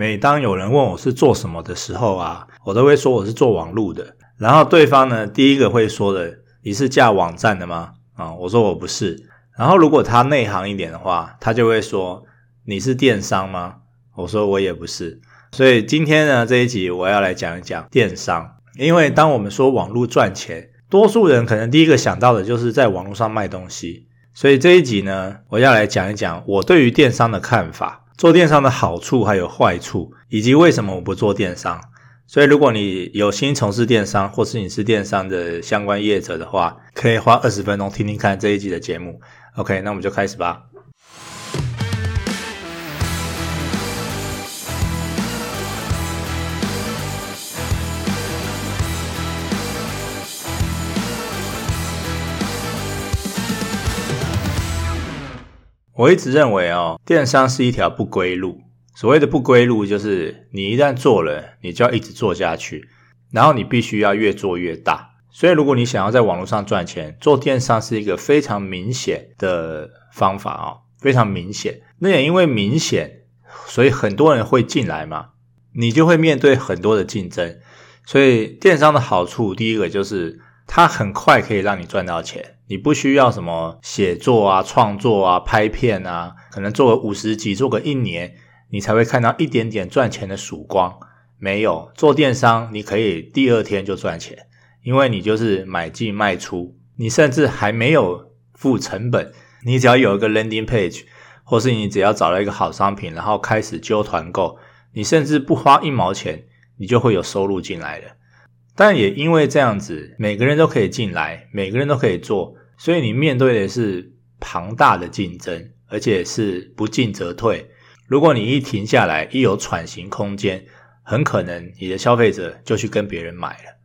每当有人问我是做什么的时候啊，我都会说我是做网络的。然后对方呢，第一个会说的，你是架网站的吗？啊，我说我不是。然后如果他内行一点的话，他就会说你是电商吗？我说我也不是。所以今天呢，这一集我要来讲一讲电商，因为当我们说网络赚钱，多数人可能第一个想到的就是在网络上卖东西。所以这一集呢，我要来讲一讲我对于电商的看法，做电商的好处还有坏处，以及为什么我不做电商。所以如果你有心从事电商，或是你是电商的相关业者的话，可以花二十分钟听听看这一集的节目。OK，那我们就开始吧。我一直认为哦，电商是一条不归路。所谓的不归路，就是你一旦做了，你就要一直做下去，然后你必须要越做越大。所以，如果你想要在网络上赚钱，做电商是一个非常明显的方法哦，非常明显。那也因为明显，所以很多人会进来嘛，你就会面对很多的竞争。所以，电商的好处，第一个就是它很快可以让你赚到钱。你不需要什么写作啊、创作啊、拍片啊，可能做个五十集，做个一年，你才会看到一点点赚钱的曙光。没有，做电商，你可以第二天就赚钱，因为你就是买进卖出，你甚至还没有付成本，你只要有一个 landing page，或是你只要找到一个好商品，然后开始揪团购，你甚至不花一毛钱，你就会有收入进来了。但也因为这样子，每个人都可以进来，每个人都可以做。所以你面对的是庞大的竞争，而且是不进则退。如果你一停下来，一有喘息空间，很可能你的消费者就去跟别人买了。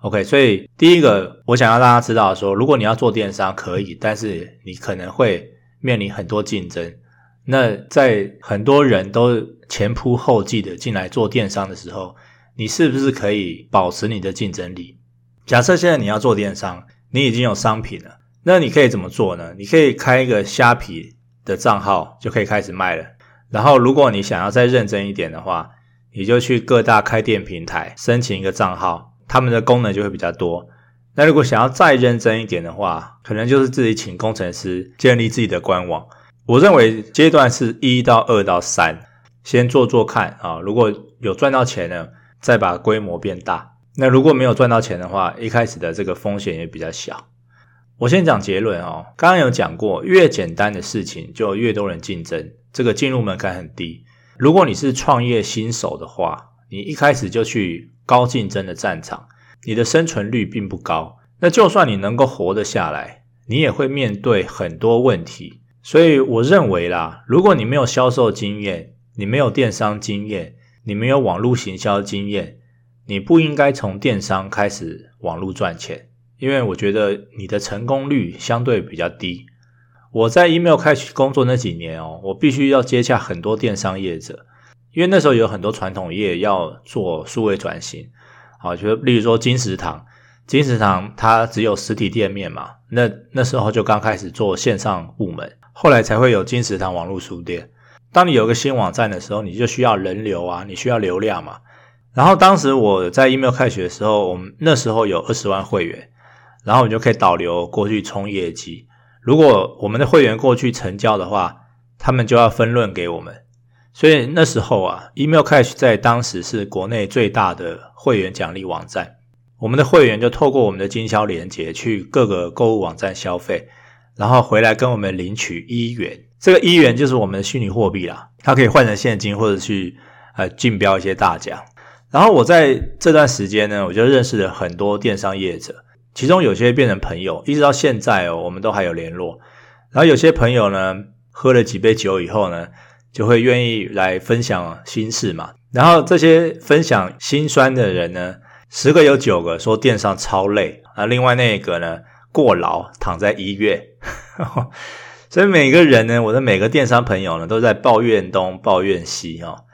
OK，所以第一个我想要大家知道说，如果你要做电商可以，但是你可能会面临很多竞争。那在很多人都前仆后继的进来做电商的时候，你是不是可以保持你的竞争力？假设现在你要做电商，你已经有商品了。那你可以怎么做呢？你可以开一个虾皮的账号，就可以开始卖了。然后，如果你想要再认真一点的话，你就去各大开店平台申请一个账号，他们的功能就会比较多。那如果想要再认真一点的话，可能就是自己请工程师建立自己的官网。我认为阶段是一到二到三，先做做看啊。如果有赚到钱呢，再把规模变大。那如果没有赚到钱的话，一开始的这个风险也比较小。我先讲结论哦，刚刚有讲过，越简单的事情就越多人竞争，这个进入门槛很低。如果你是创业新手的话，你一开始就去高竞争的战场，你的生存率并不高。那就算你能够活得下来，你也会面对很多问题。所以我认为啦，如果你没有销售经验，你没有电商经验，你没有网络行销经验，你不应该从电商开始网络赚钱。因为我觉得你的成功率相对比较低。我在 email 开始工作那几年哦，我必须要接洽很多电商业者，因为那时候有很多传统业要做数位转型，好，就例如说金石堂，金石堂它只有实体店面嘛，那那时候就刚开始做线上部门，后来才会有金石堂网络书店。当你有个新网站的时候，你就需要人流啊，你需要流量嘛。然后当时我在 email 开学的时候，我们那时候有二十万会员。然后我们就可以导流过去冲业绩。如果我们的会员过去成交的话，他们就要分润给我们。所以那时候啊，Email Cash 在当时是国内最大的会员奖励网站。我们的会员就透过我们的经销连结去各个购物网站消费，然后回来跟我们领取一元。这个一元就是我们的虚拟货币啦，它可以换成现金或者去呃竞标一些大奖。然后我在这段时间呢，我就认识了很多电商业者。其中有些变成朋友，一直到现在哦，我们都还有联络。然后有些朋友呢，喝了几杯酒以后呢，就会愿意来分享心事嘛。然后这些分享心酸的人呢，十个有九个说电商超累啊，另外那一个呢，过劳躺在医院。所以每个人呢，我的每个电商朋友呢，都在抱怨东抱怨西哦。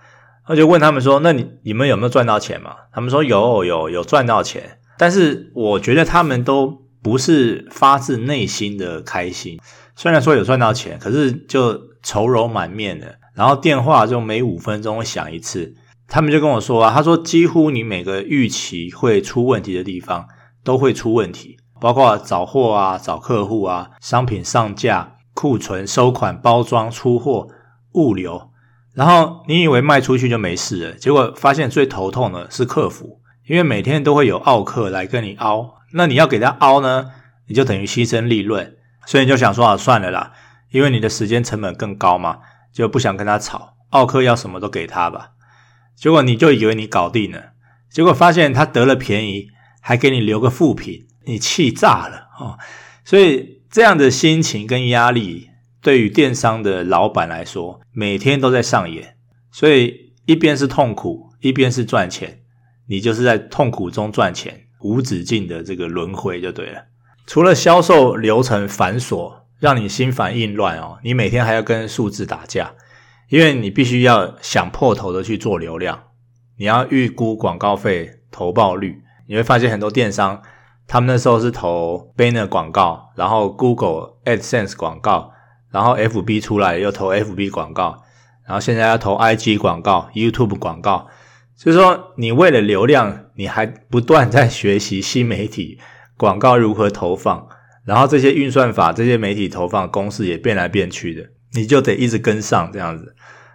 我就问他们说：“那你你们有没有赚到钱嘛？”他们说：“有有有赚到钱。”但是我觉得他们都不是发自内心的开心，虽然说有赚到钱，可是就愁容满面的，然后电话就每五分钟会响一次，他们就跟我说啊，他说几乎你每个预期会出问题的地方都会出问题，包括找货啊、找客户啊、商品上架、库存、收款、包装、出货、物流。然后你以为卖出去就没事了，结果发现最头痛的是客服，因为每天都会有奥客来跟你凹，那你要给他凹呢，你就等于牺牲利润，所以你就想说啊，算了啦，因为你的时间成本更高嘛，就不想跟他吵，奥客要什么都给他吧。结果你就以为你搞定了，结果发现他得了便宜，还给你留个负品，你气炸了哦。所以这样的心情跟压力，对于电商的老板来说，每天都在上演。所以一边是痛苦，一边是赚钱，你就是在痛苦中赚钱，无止境的这个轮回就对了。除了销售流程繁琐，让你心烦意乱哦，你每天还要跟数字打架。因为你必须要想破头的去做流量，你要预估广告费投报率，你会发现很多电商，他们那时候是投 Banner 广告，然后 Google AdSense 广告，然后 FB 出来又投 FB 广告，然后现在要投 IG 广告、YouTube 广告，就是说你为了流量，你还不断在学习新媒体广告如何投放，然后这些运算法、这些媒体投放公式也变来变去的。你就得一直跟上这样子，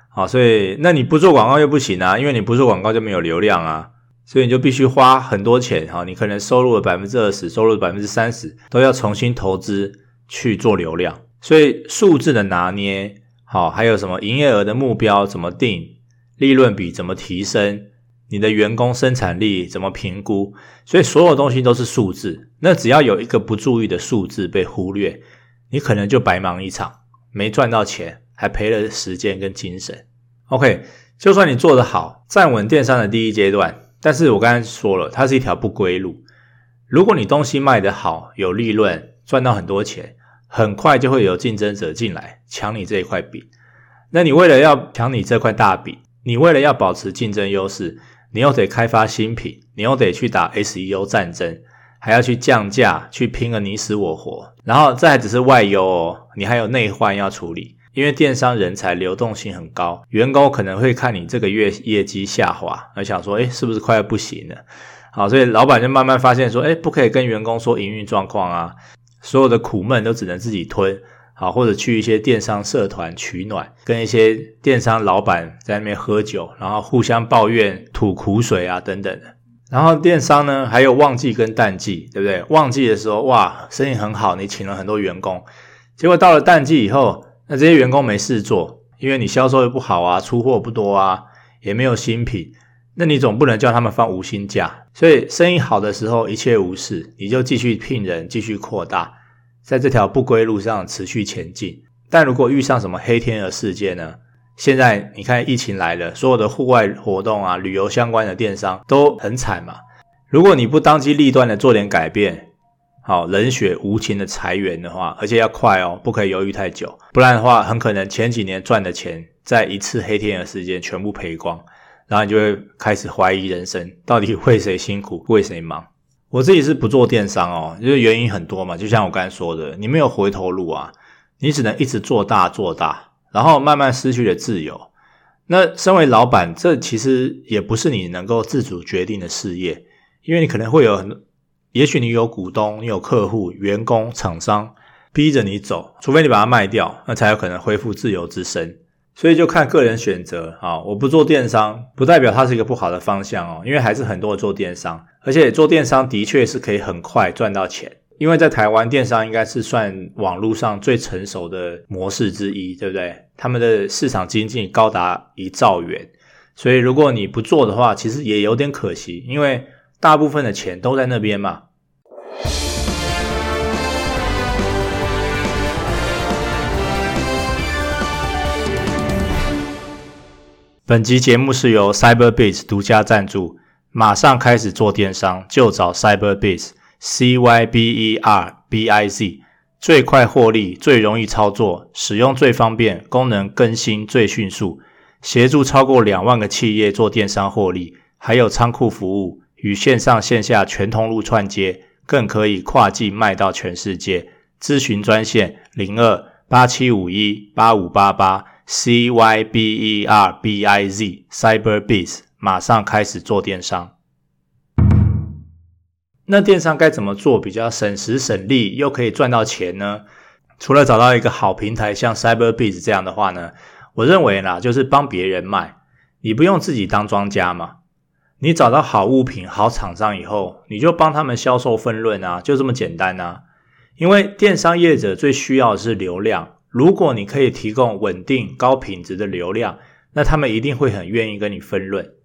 好，所以那你不做广告又不行啊，因为你不做广告就没有流量啊，所以你就必须花很多钱，哈，你可能收入的百分之二十，收入百分之三十都要重新投资去做流量，所以数字的拿捏，好，还有什么营业额的目标怎么定，利润比怎么提升，你的员工生产力怎么评估，所以所有东西都是数字，那只要有一个不注意的数字被忽略，你可能就白忙一场。没赚到钱，还赔了时间跟精神。OK，就算你做得好，站稳电商的第一阶段，但是我刚才说了，它是一条不归路。如果你东西卖得好，有利润，赚到很多钱，很快就会有竞争者进来抢你这一块饼。那你为了要抢你这块大饼，你为了要保持竞争优势，你又得开发新品，你又得去打 SEO 战争。还要去降价，去拼个你死我活，然后这还只是外忧哦，你还有内患要处理。因为电商人才流动性很高，员工可能会看你这个月业绩下滑，而想说，诶，是不是快要不行了？好，所以老板就慢慢发现说，诶，不可以跟员工说营运状况啊，所有的苦闷都只能自己吞。好，或者去一些电商社团取暖，跟一些电商老板在那边喝酒，然后互相抱怨、吐苦水啊，等等的。然后电商呢，还有旺季跟淡季，对不对？旺季的时候，哇，生意很好，你请了很多员工。结果到了淡季以后，那这些员工没事做，因为你销售又不好啊，出货不多啊，也没有新品，那你总不能叫他们放无薪假。所以生意好的时候一切无事，你就继续聘人，继续扩大，在这条不归路上持续前进。但如果遇上什么黑天鹅事件呢？现在你看疫情来了，所有的户外活动啊、旅游相关的电商都很惨嘛。如果你不当机立断的做点改变，好，冷血无情的裁员的话，而且要快哦，不可以犹豫太久，不然的话，很可能前几年赚的钱在一次黑天鹅事件全部赔光，然后你就会开始怀疑人生，到底为谁辛苦，为谁忙？我自己是不做电商哦，因为原因很多嘛，就像我刚才说的，你没有回头路啊，你只能一直做大做大。然后慢慢失去了自由。那身为老板，这其实也不是你能够自主决定的事业，因为你可能会有很，也许你有股东、你有客户、员工、厂商逼着你走，除非你把它卖掉，那才有可能恢复自由之身。所以就看个人选择啊。我不做电商，不代表它是一个不好的方向哦，因为还是很多人做电商，而且做电商的确是可以很快赚到钱。因为在台湾，电商应该是算网络上最成熟的模式之一，对不对？他们的市场经济高达一兆元，所以如果你不做的话，其实也有点可惜，因为大部分的钱都在那边嘛。本集节目是由 Cyberbiz 独家赞助，马上开始做电商，就找 Cyberbiz。C Y B E R B I Z，最快获利，最容易操作，使用最方便，功能更新最迅速，协助超过两万个企业做电商获利，还有仓库服务与线上线下全通路串接，更可以跨境卖到全世界。咨询专线零二八七五一八五八八，C Y B E R B I Z Cyberbiz，马上开始做电商。那电商该怎么做比较省时省力又可以赚到钱呢？除了找到一个好平台，像 Cyberbees 这样的话呢，我认为啦，就是帮别人卖，你不用自己当庄家嘛。你找到好物品、好厂商以后，你就帮他们销售分润啊，就这么简单啊。因为电商业者最需要的是流量，如果你可以提供稳定、高品质的流量，那他们一定会很愿意跟你分润。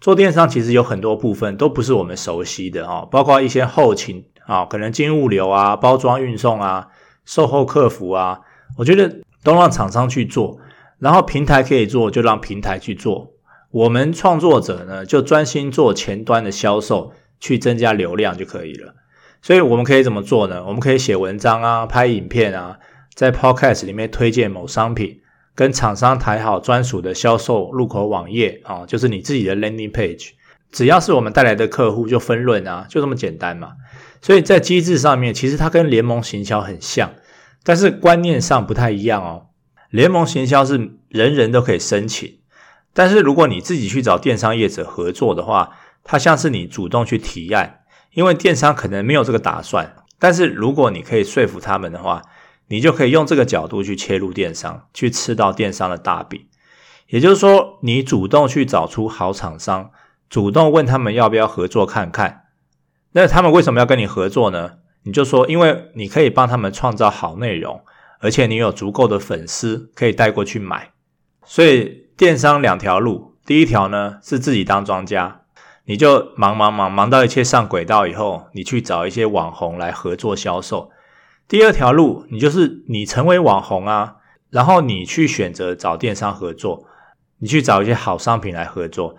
做电商其实有很多部分都不是我们熟悉的哦，包括一些后勤啊，可能进物流啊、包装运送啊、售后客服啊，我觉得都让厂商去做，然后平台可以做，就让平台去做。我们创作者呢，就专心做前端的销售，去增加流量就可以了。所以我们可以怎么做呢？我们可以写文章啊，拍影片啊，在 Podcast 里面推荐某商品，跟厂商谈好专属的销售入口网页啊，就是你自己的 Landing Page。只要是我们带来的客户，就分润啊，就这么简单嘛。所以在机制上面，其实它跟联盟行销很像，但是观念上不太一样哦。联盟行销是人人都可以申请。但是如果你自己去找电商业者合作的话，它像是你主动去提案，因为电商可能没有这个打算。但是如果你可以说服他们的话，你就可以用这个角度去切入电商，去吃到电商的大饼。也就是说，你主动去找出好厂商，主动问他们要不要合作看看。那他们为什么要跟你合作呢？你就说，因为你可以帮他们创造好内容，而且你有足够的粉丝可以带过去买，所以。电商两条路，第一条呢是自己当庄家，你就忙忙忙忙到一切上轨道以后，你去找一些网红来合作销售。第二条路，你就是你成为网红啊，然后你去选择找电商合作，你去找一些好商品来合作。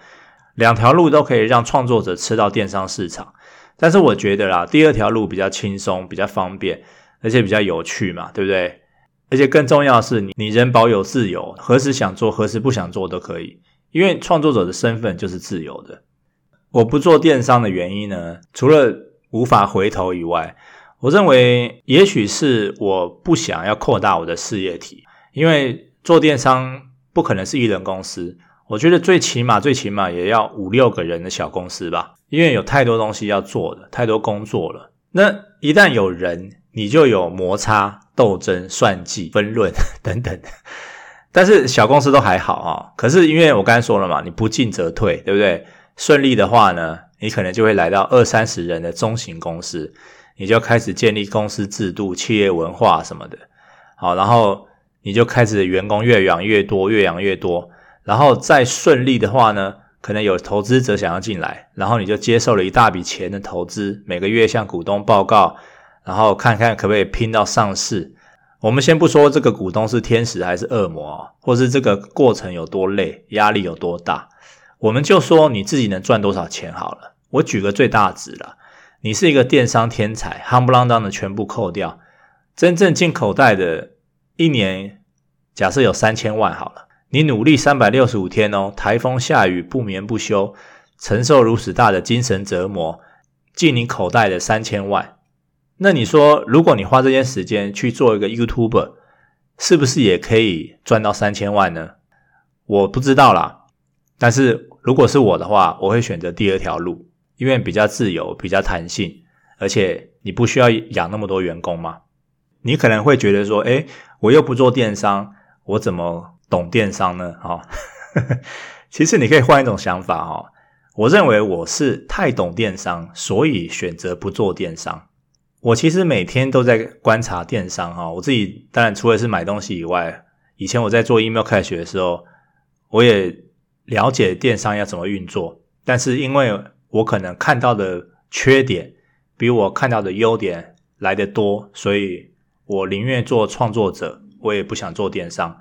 两条路都可以让创作者吃到电商市场，但是我觉得啦，第二条路比较轻松，比较方便，而且比较有趣嘛，对不对？而且更重要的是，你你人保有自由，何时想做，何时不想做都可以。因为创作者的身份就是自由的。我不做电商的原因呢，除了无法回头以外，我认为也许是我不想要扩大我的事业体。因为做电商不可能是一人公司，我觉得最起码最起码也要五六个人的小公司吧。因为有太多东西要做的，太多工作了。那一旦有人，你就有摩擦。斗争、算计、分论 等等，但是小公司都还好啊。可是因为我刚才说了嘛，你不进则退，对不对？顺利的话呢，你可能就会来到二三十人的中型公司，你就开始建立公司制度、企业文化什么的。好，然后你就开始员工越养越多，越养越多。然后再顺利的话呢，可能有投资者想要进来，然后你就接受了一大笔钱的投资，每个月向股东报告。然后看看可不可以拼到上市。我们先不说这个股东是天使还是恶魔，或是这个过程有多累，压力有多大，我们就说你自己能赚多少钱好了。我举个最大值了，你是一个电商天才，夯不啷当的全部扣掉，真正进口袋的，一年假设有三千万好了，你努力三百六十五天哦，台风下雨不眠不休，承受如此大的精神折磨，进你口袋的三千万。那你说，如果你花这些时间去做一个 YouTuber，是不是也可以赚到三千万呢？我不知道啦。但是如果是我的话，我会选择第二条路，因为比较自由、比较弹性，而且你不需要养那么多员工嘛。你可能会觉得说，诶，我又不做电商，我怎么懂电商呢？哈，其实你可以换一种想法哈。我认为我是太懂电商，所以选择不做电商。我其实每天都在观察电商哈，我自己当然除了是买东西以外，以前我在做 email 开学的时候，我也了解电商要怎么运作。但是因为我可能看到的缺点比我看到的优点来得多，所以我宁愿做创作者，我也不想做电商。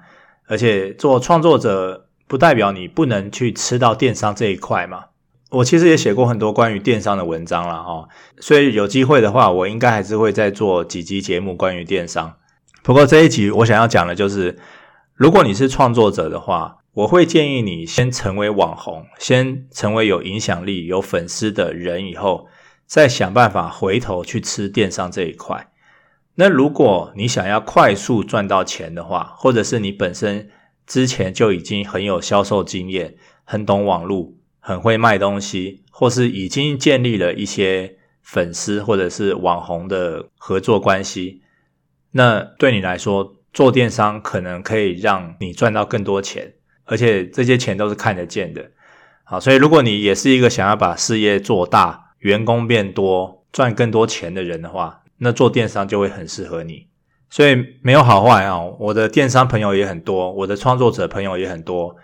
而且做创作者不代表你不能去吃到电商这一块嘛。我其实也写过很多关于电商的文章了哈，所以有机会的话，我应该还是会再做几集节目关于电商。不过这一集我想要讲的就是，如果你是创作者的话，我会建议你先成为网红，先成为有影响力、有粉丝的人以后，再想办法回头去吃电商这一块。那如果你想要快速赚到钱的话，或者是你本身之前就已经很有销售经验，很懂网络。很会卖东西，或是已经建立了一些粉丝或者是网红的合作关系，那对你来说，做电商可能可以让你赚到更多钱，而且这些钱都是看得见的。好，所以如果你也是一个想要把事业做大、员工变多、赚更多钱的人的话，那做电商就会很适合你。所以没有好坏啊，我的电商朋友也很多，我的创作者朋友也很多，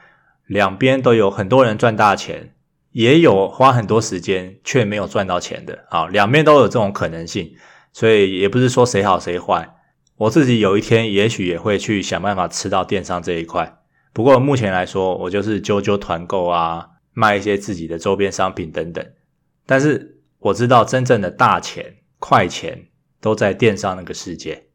两边都有很多人赚大钱。也有花很多时间却没有赚到钱的啊，两边都有这种可能性，所以也不是说谁好谁坏。我自己有一天也许也会去想办法吃到电商这一块，不过目前来说，我就是揪揪团购啊，卖一些自己的周边商品等等。但是我知道真正的大钱、快钱都在电商那个世界。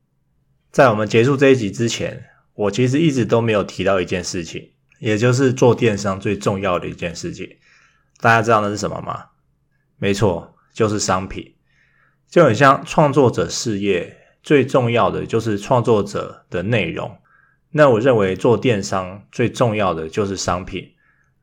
在我们结束这一集之前，我其实一直都没有提到一件事情，也就是做电商最重要的一件事情。大家知道那是什么吗？没错，就是商品。就很像创作者事业，最重要的就是创作者的内容。那我认为做电商最重要的就是商品。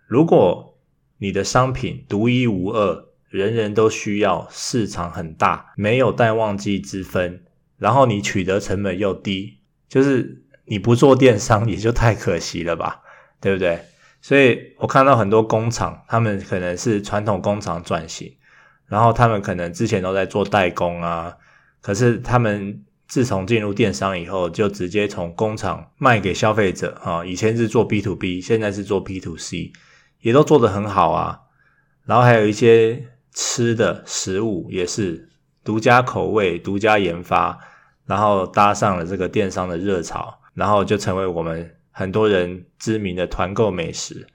如果你的商品独一无二，人人都需要，市场很大，没有淡旺季之分，然后你取得成本又低，就是你不做电商也就太可惜了吧，对不对？所以我看到很多工厂，他们可能是传统工厂转型，然后他们可能之前都在做代工啊，可是他们自从进入电商以后，就直接从工厂卖给消费者啊。以前是做 B to B，现在是做 B to C，也都做得很好啊。然后还有一些吃的食物也是独家口味、独家研发，然后搭上了这个电商的热潮，然后就成为我们。很多人知名的团购美食，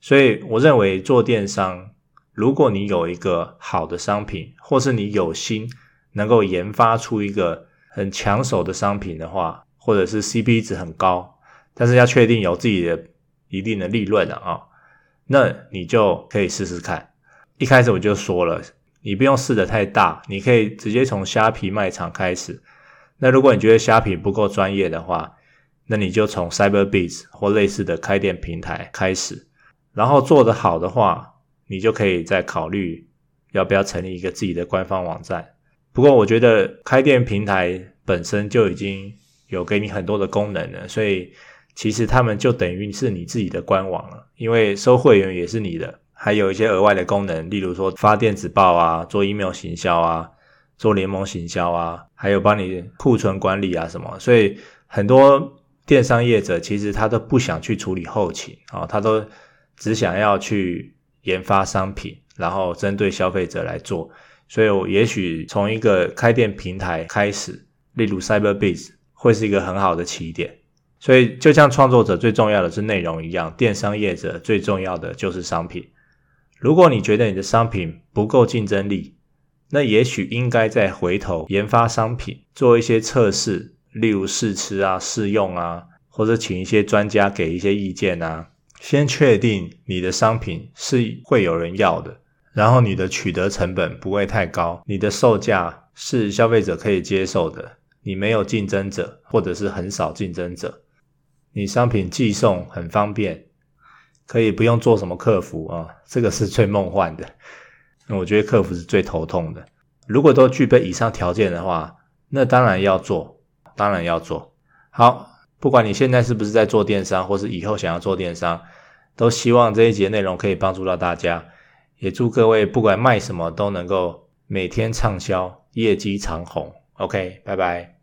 所以我认为做电商，如果你有一个好的商品，或是你有心能够研发出一个很抢手的商品的话，或者是 CP 值很高，但是要确定有自己的一定的利润了啊，那你就可以试试看。一开始我就说了，你不用试得太大，你可以直接从虾皮卖场开始。那如果你觉得虾皮不够专业的话，那你就从 Cyberbiz 或类似的开店平台开始，然后做得好的话，你就可以再考虑要不要成立一个自己的官方网站。不过我觉得开店平台本身就已经有给你很多的功能了，所以其实他们就等于是你自己的官网了，因为收会员也是你的，还有一些额外的功能，例如说发电子报啊，做 email 行销啊，做联盟行销啊，还有帮你库存管理啊什么，所以很多。电商业者其实他都不想去处理后勤啊，他都只想要去研发商品，然后针对消费者来做。所以，我也许从一个开店平台开始，例如 Cyberbiz，会是一个很好的起点。所以，就像创作者最重要的是内容一样，电商业者最重要的就是商品。如果你觉得你的商品不够竞争力，那也许应该再回头研发商品，做一些测试。例如试吃啊、试用啊，或者请一些专家给一些意见啊，先确定你的商品是会有人要的，然后你的取得成本不会太高，你的售价是消费者可以接受的，你没有竞争者或者是很少竞争者，你商品寄送很方便，可以不用做什么客服啊，这个是最梦幻的。那我觉得客服是最头痛的。如果都具备以上条件的话，那当然要做。当然要做好，不管你现在是不是在做电商，或是以后想要做电商，都希望这一节内容可以帮助到大家。也祝各位不管卖什么都能够每天畅销，业绩长虹。OK，拜拜。